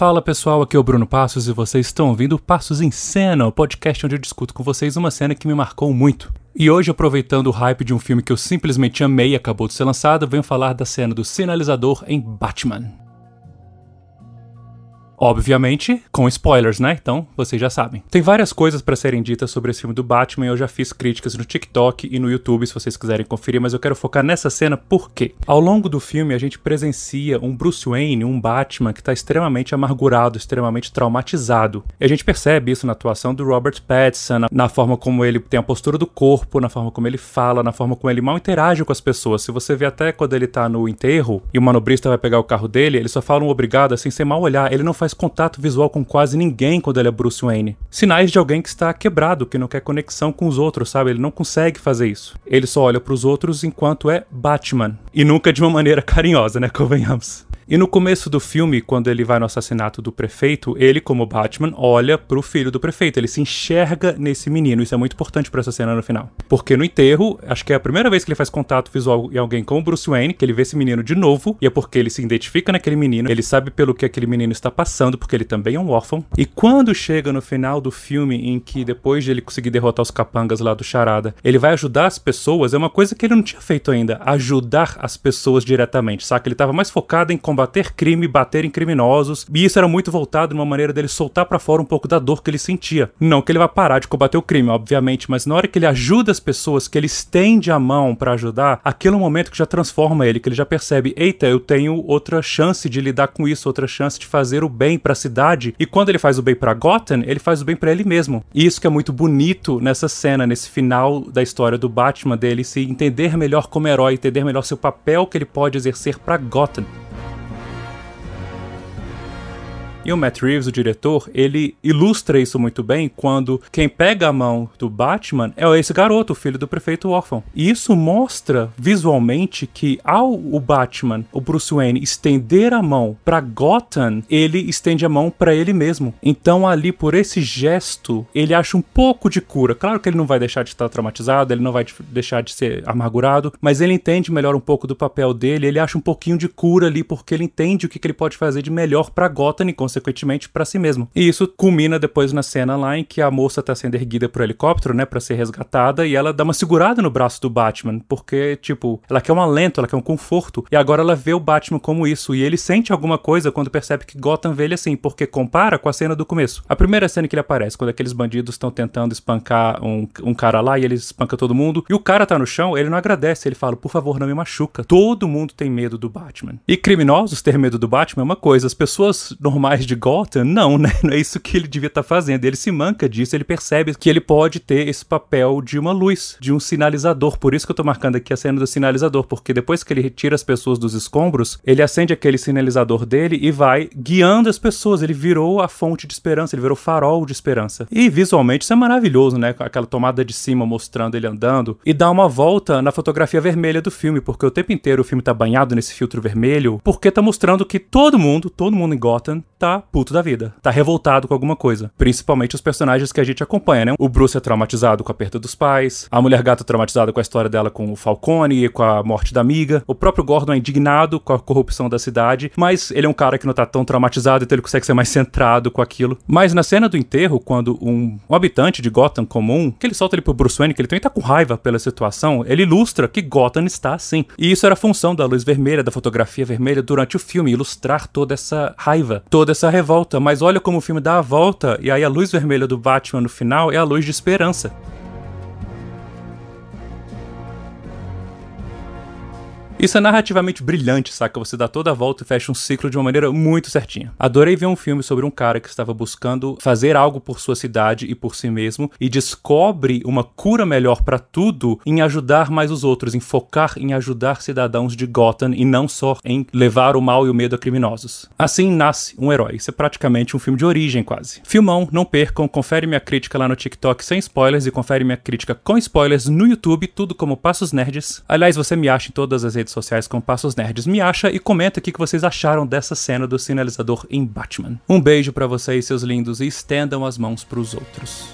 Fala pessoal, aqui é o Bruno Passos e vocês estão ouvindo Passos em Cena, o podcast onde eu discuto com vocês uma cena que me marcou muito. E hoje, aproveitando o hype de um filme que eu simplesmente amei e acabou de ser lançado, venho falar da cena do sinalizador em Batman. Obviamente, com spoilers, né? Então, vocês já sabem. Tem várias coisas para serem ditas sobre esse filme do Batman. Eu já fiz críticas no TikTok e no YouTube, se vocês quiserem conferir, mas eu quero focar nessa cena porque, ao longo do filme, a gente presencia um Bruce Wayne, um Batman que tá extremamente amargurado, extremamente traumatizado. E a gente percebe isso na atuação do Robert Pattinson, na, na forma como ele tem a postura do corpo, na forma como ele fala, na forma como ele mal interage com as pessoas. Se você vê até quando ele tá no enterro e o manobrista vai pegar o carro dele, ele só fala um obrigado assim, sem mal olhar. Ele não faz faz contato visual com quase ninguém quando ele é Bruce Wayne. Sinais de alguém que está quebrado, que não quer conexão com os outros, sabe? Ele não consegue fazer isso. Ele só olha para os outros enquanto é Batman. E nunca de uma maneira carinhosa, né? Convenhamos. E no começo do filme, quando ele vai no assassinato do prefeito, ele, como Batman, olha pro filho do prefeito. Ele se enxerga nesse menino. Isso é muito importante para essa cena no final. Porque no enterro, acho que é a primeira vez que ele faz contato visual em alguém como Bruce Wayne, que ele vê esse menino de novo, e é porque ele se identifica naquele menino, ele sabe pelo que aquele menino está passando, porque ele também é um órfão. E quando chega no final do filme, em que depois de ele conseguir derrotar os capangas lá do Charada, ele vai ajudar as pessoas, é uma coisa que ele não tinha feito ainda, ajudar as pessoas diretamente, saca? Ele estava mais focado em combater combater crime, bater em criminosos, e isso era muito voltado numa maneira dele soltar para fora um pouco da dor que ele sentia. Não que ele vai parar de combater o crime, obviamente, mas na hora que ele ajuda as pessoas, que ele estende a mão para ajudar, aquele é momento que já transforma ele, que ele já percebe, eita, eu tenho outra chance de lidar com isso, outra chance de fazer o bem para a cidade. E quando ele faz o bem para Gotham, ele faz o bem para ele mesmo. E isso que é muito bonito nessa cena, nesse final da história do Batman dele se entender melhor como herói, entender melhor seu papel que ele pode exercer para Gotham. E o Matt Reeves, o diretor, ele ilustra isso muito bem quando quem pega a mão do Batman é esse garoto, o filho do prefeito órfão. E isso mostra visualmente que ao o Batman, o Bruce Wayne, estender a mão para Gotham, ele estende a mão para ele mesmo. Então ali por esse gesto, ele acha um pouco de cura. Claro que ele não vai deixar de estar traumatizado, ele não vai deixar de ser amargurado, mas ele entende melhor um pouco do papel dele, ele acha um pouquinho de cura ali porque ele entende o que, que ele pode fazer de melhor para Gotham e consequentemente para si mesmo. E isso culmina depois na cena lá em que a moça tá sendo erguida pro helicóptero, né, para ser resgatada e ela dá uma segurada no braço do Batman, porque tipo, ela quer um alento, ela quer um conforto, e agora ela vê o Batman como isso e ele sente alguma coisa quando percebe que Gotham vê ele assim, porque compara com a cena do começo. A primeira cena que ele aparece, quando aqueles bandidos estão tentando espancar um, um cara lá e ele espanca todo mundo, e o cara tá no chão, ele não agradece, ele fala, por favor, não me machuca. Todo mundo tem medo do Batman. E criminosos ter medo do Batman é uma coisa, as pessoas normais de Gotham? Não, né? Não é isso que ele devia estar tá fazendo. Ele se manca disso, ele percebe que ele pode ter esse papel de uma luz, de um sinalizador. Por isso que eu tô marcando aqui a cena do sinalizador, porque depois que ele retira as pessoas dos escombros, ele acende aquele sinalizador dele e vai guiando as pessoas. Ele virou a fonte de esperança, ele virou farol de esperança. E visualmente isso é maravilhoso, né? Aquela tomada de cima mostrando ele andando e dá uma volta na fotografia vermelha do filme, porque o tempo inteiro o filme tá banhado nesse filtro vermelho, porque tá mostrando que todo mundo, todo mundo em Gotham tá puto da vida, tá revoltado com alguma coisa. Principalmente os personagens que a gente acompanha, né? O Bruce é traumatizado com a perda dos pais, a mulher gata é traumatizada com a história dela com o Falcone e com a morte da amiga, o próprio Gordon é indignado com a corrupção da cidade, mas ele é um cara que não tá tão traumatizado, então ele consegue ser mais centrado com aquilo. Mas na cena do enterro, quando um, um habitante de Gotham comum, que ele solta ele pro Bruce Wayne, que ele também tá com raiva pela situação, ele ilustra que Gotham está assim. E isso era função da luz vermelha, da fotografia vermelha durante o filme, ilustrar toda essa raiva, toda essa revolta, mas olha como o filme dá a volta e aí a luz vermelha do Batman no final é a luz de esperança. Isso é narrativamente brilhante, saca? Você dá toda a volta e fecha um ciclo de uma maneira muito certinha. Adorei ver um filme sobre um cara que estava buscando fazer algo por sua cidade e por si mesmo e descobre uma cura melhor para tudo em ajudar mais os outros, em focar em ajudar cidadãos de Gotham e não só em levar o mal e o medo a criminosos. Assim nasce um herói. Isso é praticamente um filme de origem, quase. Filmão, não percam, confere minha crítica lá no TikTok sem spoilers e confere minha crítica com spoilers no YouTube, tudo como Passos Nerds. Aliás, você me acha em todas as redes redes sociais com Passos Nerds. Me acha e comenta o que vocês acharam dessa cena do sinalizador em Batman. Um beijo para vocês, seus lindos, e estendam as mãos para os outros.